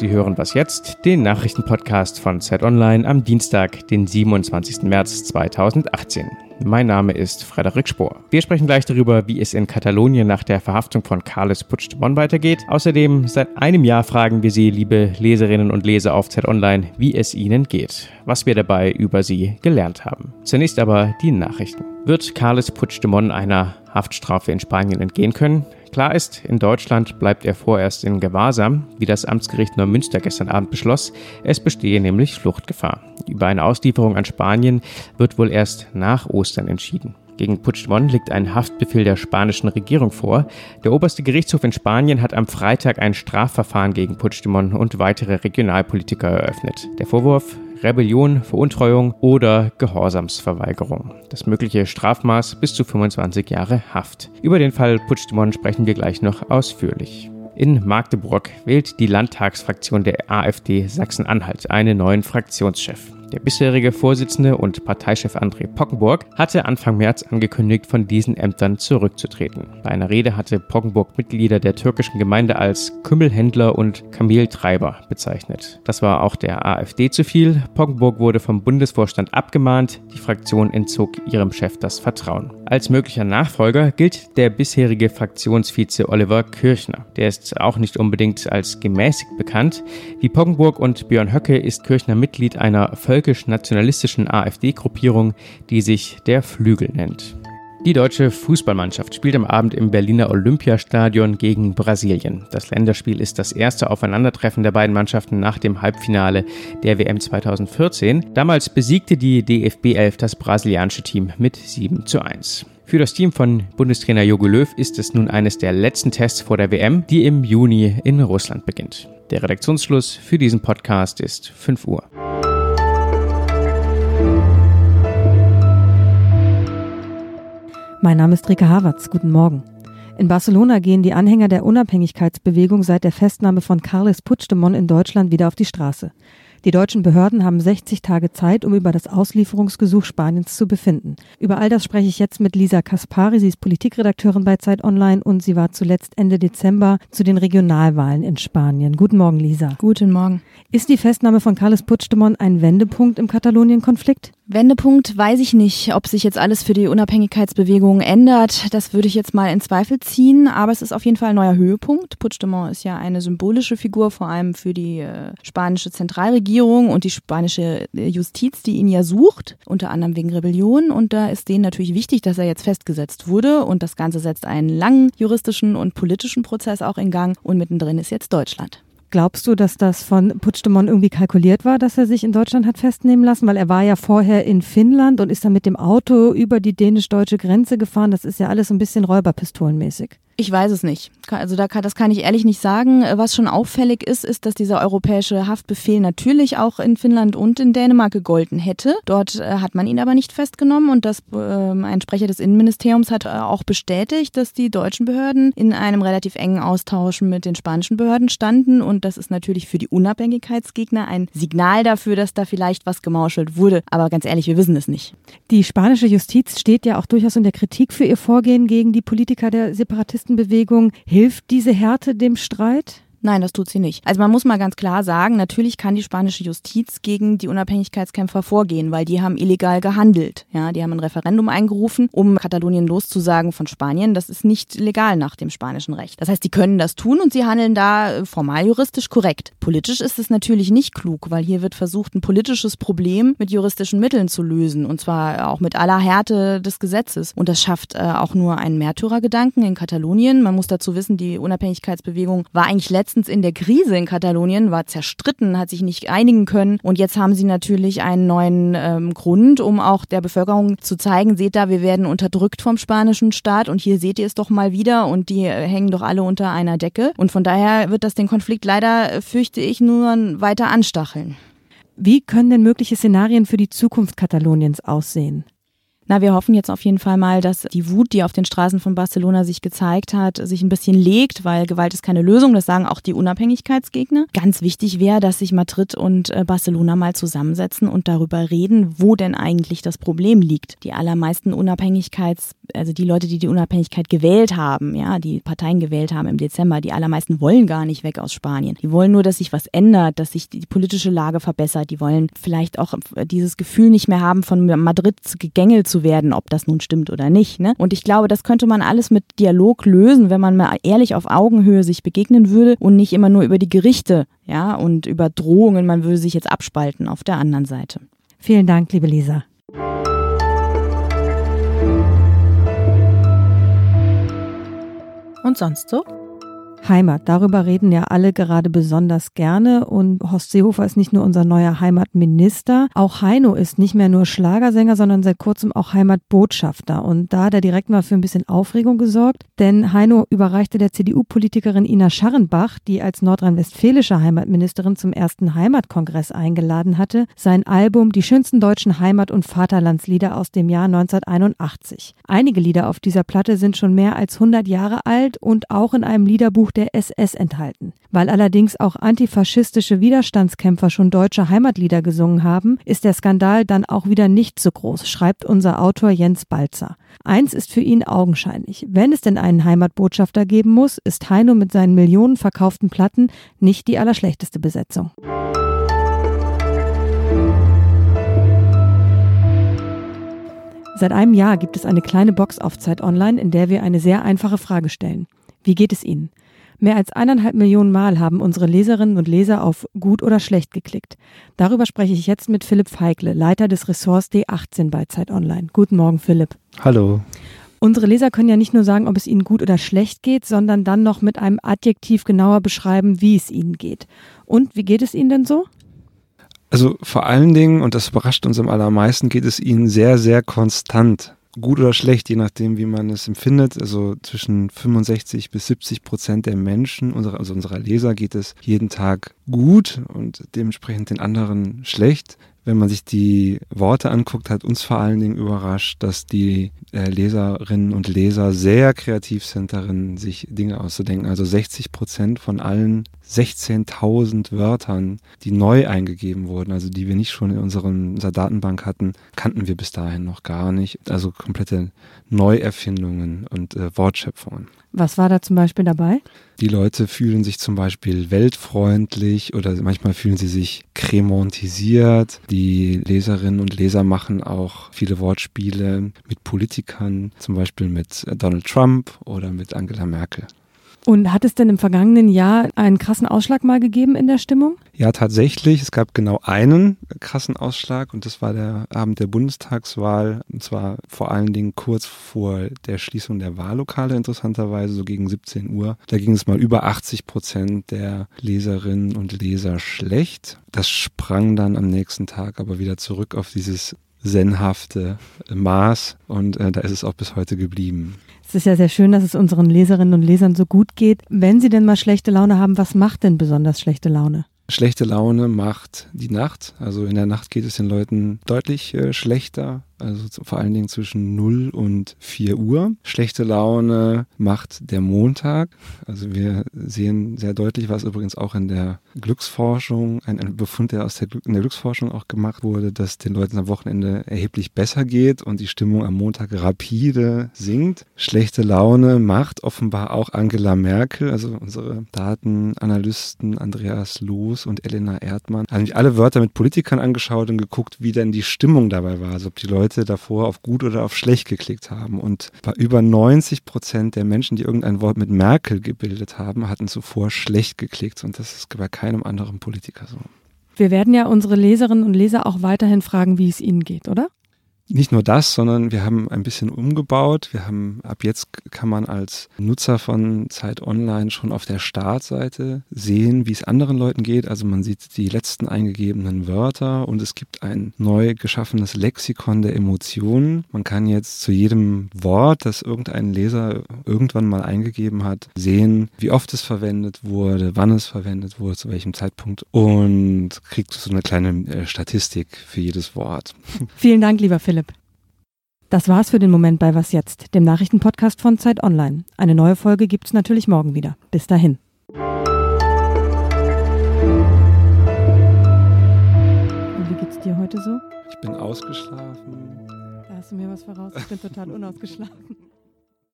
Sie hören was jetzt, den Nachrichtenpodcast von Zeit Online am Dienstag, den 27. März 2018. Mein Name ist Frederik Spohr. Wir sprechen gleich darüber, wie es in Katalonien nach der Verhaftung von Carles Puigdemont weitergeht. Außerdem, seit einem Jahr fragen wir Sie, liebe Leserinnen und Leser auf Zeit Online, wie es Ihnen geht, was wir dabei über Sie gelernt haben. Zunächst aber die Nachrichten. Wird Carles Puigdemont einer Haftstrafe in Spanien entgehen können? Klar ist, in Deutschland bleibt er vorerst in Gewahrsam, wie das Amtsgericht Neumünster gestern Abend beschloss. Es bestehe nämlich Fluchtgefahr. Über eine Auslieferung an Spanien wird wohl erst nach Ostern entschieden. Gegen Puigdemont liegt ein Haftbefehl der spanischen Regierung vor. Der oberste Gerichtshof in Spanien hat am Freitag ein Strafverfahren gegen Puigdemont und weitere Regionalpolitiker eröffnet. Der Vorwurf Rebellion, Veruntreuung oder Gehorsamsverweigerung. Das mögliche Strafmaß bis zu 25 Jahre Haft. Über den Fall Puigdemont sprechen wir gleich noch ausführlich. In Magdeburg wählt die Landtagsfraktion der AfD Sachsen-Anhalt einen neuen Fraktionschef. Der bisherige Vorsitzende und Parteichef André Pockenburg hatte Anfang März angekündigt, von diesen Ämtern zurückzutreten. Bei einer Rede hatte Pockenburg Mitglieder der türkischen Gemeinde als Kümmelhändler und Kameltreiber bezeichnet. Das war auch der AfD zu viel. Pockenburg wurde vom Bundesvorstand abgemahnt. Die Fraktion entzog ihrem Chef das Vertrauen. Als möglicher Nachfolger gilt der bisherige Fraktionsvize Oliver Kirchner. Der ist auch nicht unbedingt als gemäßigt bekannt. Wie Pockenburg und Björn Höcke ist Kirchner Mitglied einer Völker völkisch-nationalistischen AfD-Gruppierung, die sich der Flügel nennt. Die deutsche Fußballmannschaft spielt am Abend im Berliner Olympiastadion gegen Brasilien. Das Länderspiel ist das erste Aufeinandertreffen der beiden Mannschaften nach dem Halbfinale der WM 2014. Damals besiegte die DFB 11 das brasilianische Team mit 7 zu 1. Für das Team von Bundestrainer Jogi Löw ist es nun eines der letzten Tests vor der WM, die im Juni in Russland beginnt. Der Redaktionsschluss für diesen Podcast ist 5 Uhr. Mein Name ist Rika Havertz. Guten Morgen. In Barcelona gehen die Anhänger der Unabhängigkeitsbewegung seit der Festnahme von Carles Puigdemont in Deutschland wieder auf die Straße. Die deutschen Behörden haben 60 Tage Zeit, um über das Auslieferungsgesuch Spaniens zu befinden. Über all das spreche ich jetzt mit Lisa Kaspari. Sie ist Politikredakteurin bei Zeit Online und sie war zuletzt Ende Dezember zu den Regionalwahlen in Spanien. Guten Morgen, Lisa. Guten Morgen. Ist die Festnahme von Carles Puigdemont ein Wendepunkt im Katalonien-Konflikt? Wendepunkt weiß ich nicht, ob sich jetzt alles für die Unabhängigkeitsbewegung ändert. Das würde ich jetzt mal in Zweifel ziehen, aber es ist auf jeden Fall ein neuer Höhepunkt. Puigdemont ist ja eine symbolische Figur, vor allem für die äh, spanische Zentralregierung und die spanische äh, Justiz, die ihn ja sucht, unter anderem wegen Rebellion. Und da ist denen natürlich wichtig, dass er jetzt festgesetzt wurde und das Ganze setzt einen langen juristischen und politischen Prozess auch in Gang und mittendrin ist jetzt Deutschland. Glaubst du, dass das von Puigdemont irgendwie kalkuliert war, dass er sich in Deutschland hat festnehmen lassen? Weil er war ja vorher in Finnland und ist dann mit dem Auto über die dänisch-deutsche Grenze gefahren. Das ist ja alles ein bisschen räuberpistolenmäßig. Ich weiß es nicht. Also da kann, das kann ich ehrlich nicht sagen. Was schon auffällig ist, ist, dass dieser europäische Haftbefehl natürlich auch in Finnland und in Dänemark gegolten hätte. Dort äh, hat man ihn aber nicht festgenommen und das, äh, ein Sprecher des Innenministeriums hat äh, auch bestätigt, dass die deutschen Behörden in einem relativ engen Austausch mit den spanischen Behörden standen und das ist natürlich für die Unabhängigkeitsgegner ein Signal dafür, dass da vielleicht was gemauschelt wurde. Aber ganz ehrlich, wir wissen es nicht. Die spanische Justiz steht ja auch durchaus in der Kritik für ihr Vorgehen gegen die Politiker der Separatisten Aktivistenbewegung. Hilft diese Härte dem Streit? Nein, das tut sie nicht. Also man muss mal ganz klar sagen, natürlich kann die spanische Justiz gegen die Unabhängigkeitskämpfer vorgehen, weil die haben illegal gehandelt. Ja, die haben ein Referendum eingerufen, um Katalonien loszusagen von Spanien. Das ist nicht legal nach dem spanischen Recht. Das heißt, die können das tun und sie handeln da äh, formal juristisch korrekt. Politisch ist es natürlich nicht klug, weil hier wird versucht, ein politisches Problem mit juristischen Mitteln zu lösen und zwar auch mit aller Härte des Gesetzes. Und das schafft äh, auch nur einen Märtyrergedanken in Katalonien. Man muss dazu wissen, die Unabhängigkeitsbewegung war eigentlich letztens letztens in der Krise in Katalonien, war zerstritten, hat sich nicht einigen können. Und jetzt haben sie natürlich einen neuen ähm, Grund, um auch der Bevölkerung zu zeigen, seht da, wir werden unterdrückt vom spanischen Staat und hier seht ihr es doch mal wieder und die äh, hängen doch alle unter einer Decke. Und von daher wird das den Konflikt leider, äh, fürchte ich, nur weiter anstacheln. Wie können denn mögliche Szenarien für die Zukunft Kataloniens aussehen? Na, wir hoffen jetzt auf jeden Fall mal, dass die Wut, die auf den Straßen von Barcelona sich gezeigt hat, sich ein bisschen legt, weil Gewalt ist keine Lösung. Das sagen auch die Unabhängigkeitsgegner. Ganz wichtig wäre, dass sich Madrid und äh, Barcelona mal zusammensetzen und darüber reden, wo denn eigentlich das Problem liegt. Die allermeisten Unabhängigkeits, also die Leute, die die Unabhängigkeit gewählt haben, ja, die Parteien gewählt haben im Dezember, die allermeisten wollen gar nicht weg aus Spanien. Die wollen nur, dass sich was ändert, dass sich die politische Lage verbessert. Die wollen vielleicht auch dieses Gefühl nicht mehr haben, von Madrid gegängelt zu werden, ob das nun stimmt oder nicht. Ne? Und ich glaube, das könnte man alles mit Dialog lösen, wenn man mal ehrlich auf Augenhöhe sich begegnen würde und nicht immer nur über die Gerichte, ja, und über Drohungen, man würde sich jetzt abspalten auf der anderen Seite. Vielen Dank, liebe Lisa. Und sonst so? Heimat, darüber reden ja alle gerade besonders gerne. Und Horst Seehofer ist nicht nur unser neuer Heimatminister, auch Heino ist nicht mehr nur Schlagersänger, sondern seit kurzem auch Heimatbotschafter. Und da hat er direkt mal für ein bisschen Aufregung gesorgt, denn Heino überreichte der CDU-Politikerin Ina Scharrenbach, die als nordrhein-westfälische Heimatministerin zum ersten Heimatkongress eingeladen hatte, sein Album Die schönsten deutschen Heimat- und Vaterlandslieder aus dem Jahr 1981. Einige Lieder auf dieser Platte sind schon mehr als 100 Jahre alt und auch in einem Liederbuch Handbuch der SS enthalten. Weil allerdings auch antifaschistische Widerstandskämpfer schon deutsche Heimatlieder gesungen haben, ist der Skandal dann auch wieder nicht so groß, schreibt unser Autor Jens Balzer. Eins ist für ihn augenscheinlich. Wenn es denn einen Heimatbotschafter geben muss, ist Heino mit seinen Millionen verkauften Platten nicht die allerschlechteste Besetzung. Seit einem Jahr gibt es eine kleine Box auf Zeit Online, in der wir eine sehr einfache Frage stellen. Wie geht es Ihnen? Mehr als eineinhalb Millionen Mal haben unsere Leserinnen und Leser auf gut oder schlecht geklickt. Darüber spreche ich jetzt mit Philipp Feigle, Leiter des Ressorts D18 bei Zeit Online. Guten Morgen, Philipp. Hallo. Unsere Leser können ja nicht nur sagen, ob es ihnen gut oder schlecht geht, sondern dann noch mit einem Adjektiv genauer beschreiben, wie es ihnen geht. Und wie geht es ihnen denn so? Also vor allen Dingen, und das überrascht uns am allermeisten, geht es ihnen sehr, sehr konstant gut oder schlecht, je nachdem, wie man es empfindet. Also zwischen 65 bis 70 Prozent der Menschen, also unserer Leser, geht es jeden Tag gut und dementsprechend den anderen schlecht. Wenn man sich die Worte anguckt, hat uns vor allen Dingen überrascht, dass die äh, Leserinnen und Leser sehr kreativ sind darin, sich Dinge auszudenken. Also 60 Prozent von allen 16.000 Wörtern, die neu eingegeben wurden, also die wir nicht schon in unseren, unserer Datenbank hatten, kannten wir bis dahin noch gar nicht. Also komplette Neuerfindungen und äh, Wortschöpfungen. Was war da zum Beispiel dabei? Die Leute fühlen sich zum Beispiel weltfreundlich oder manchmal fühlen sie sich kremontisiert. Die Leserinnen und Leser machen auch viele Wortspiele mit Politikern, zum Beispiel mit Donald Trump oder mit Angela Merkel. Und hat es denn im vergangenen Jahr einen krassen Ausschlag mal gegeben in der Stimmung? Ja, tatsächlich. Es gab genau einen krassen Ausschlag und das war der Abend der Bundestagswahl. Und zwar vor allen Dingen kurz vor der Schließung der Wahllokale, interessanterweise, so gegen 17 Uhr. Da ging es mal über 80 Prozent der Leserinnen und Leser schlecht. Das sprang dann am nächsten Tag aber wieder zurück auf dieses zenhafte Maß und äh, da ist es auch bis heute geblieben. Es ist ja sehr schön, dass es unseren Leserinnen und Lesern so gut geht. Wenn sie denn mal schlechte Laune haben, was macht denn besonders schlechte Laune? Schlechte Laune macht die Nacht. Also in der Nacht geht es den Leuten deutlich äh, schlechter also vor allen Dingen zwischen 0 und 4 Uhr. Schlechte Laune macht der Montag. Also wir sehen sehr deutlich, was übrigens auch in der Glücksforschung, ein, Befund, der aus der, in der Glücksforschung auch gemacht wurde, dass den Leuten am Wochenende erheblich besser geht und die Stimmung am Montag rapide sinkt. Schlechte Laune macht offenbar auch Angela Merkel, also unsere Datenanalysten Andreas Loos und Elena Erdmann, haben sich alle Wörter mit Politikern angeschaut und geguckt, wie denn die Stimmung dabei war. Also ob die Leute Leute davor auf gut oder auf schlecht geklickt haben. Und bei über 90 Prozent der Menschen, die irgendein Wort mit Merkel gebildet haben, hatten zuvor schlecht geklickt. Und das ist bei keinem anderen Politiker so. Wir werden ja unsere Leserinnen und Leser auch weiterhin fragen, wie es ihnen geht, oder? Nicht nur das, sondern wir haben ein bisschen umgebaut. Wir haben ab jetzt kann man als Nutzer von Zeit Online schon auf der Startseite sehen, wie es anderen Leuten geht. Also man sieht die letzten eingegebenen Wörter und es gibt ein neu geschaffenes Lexikon der Emotionen. Man kann jetzt zu jedem Wort, das irgendein Leser irgendwann mal eingegeben hat, sehen, wie oft es verwendet wurde, wann es verwendet wurde, zu welchem Zeitpunkt und kriegt so eine kleine äh, Statistik für jedes Wort. Vielen Dank, lieber Philipp. Das war's für den Moment bei Was jetzt, dem Nachrichtenpodcast von Zeit Online. Eine neue Folge gibt's natürlich morgen wieder. Bis dahin. Und wie geht's dir heute so? Ich bin ausgeschlafen. Da hast du mir was voraus. Ich bin total unausgeschlafen.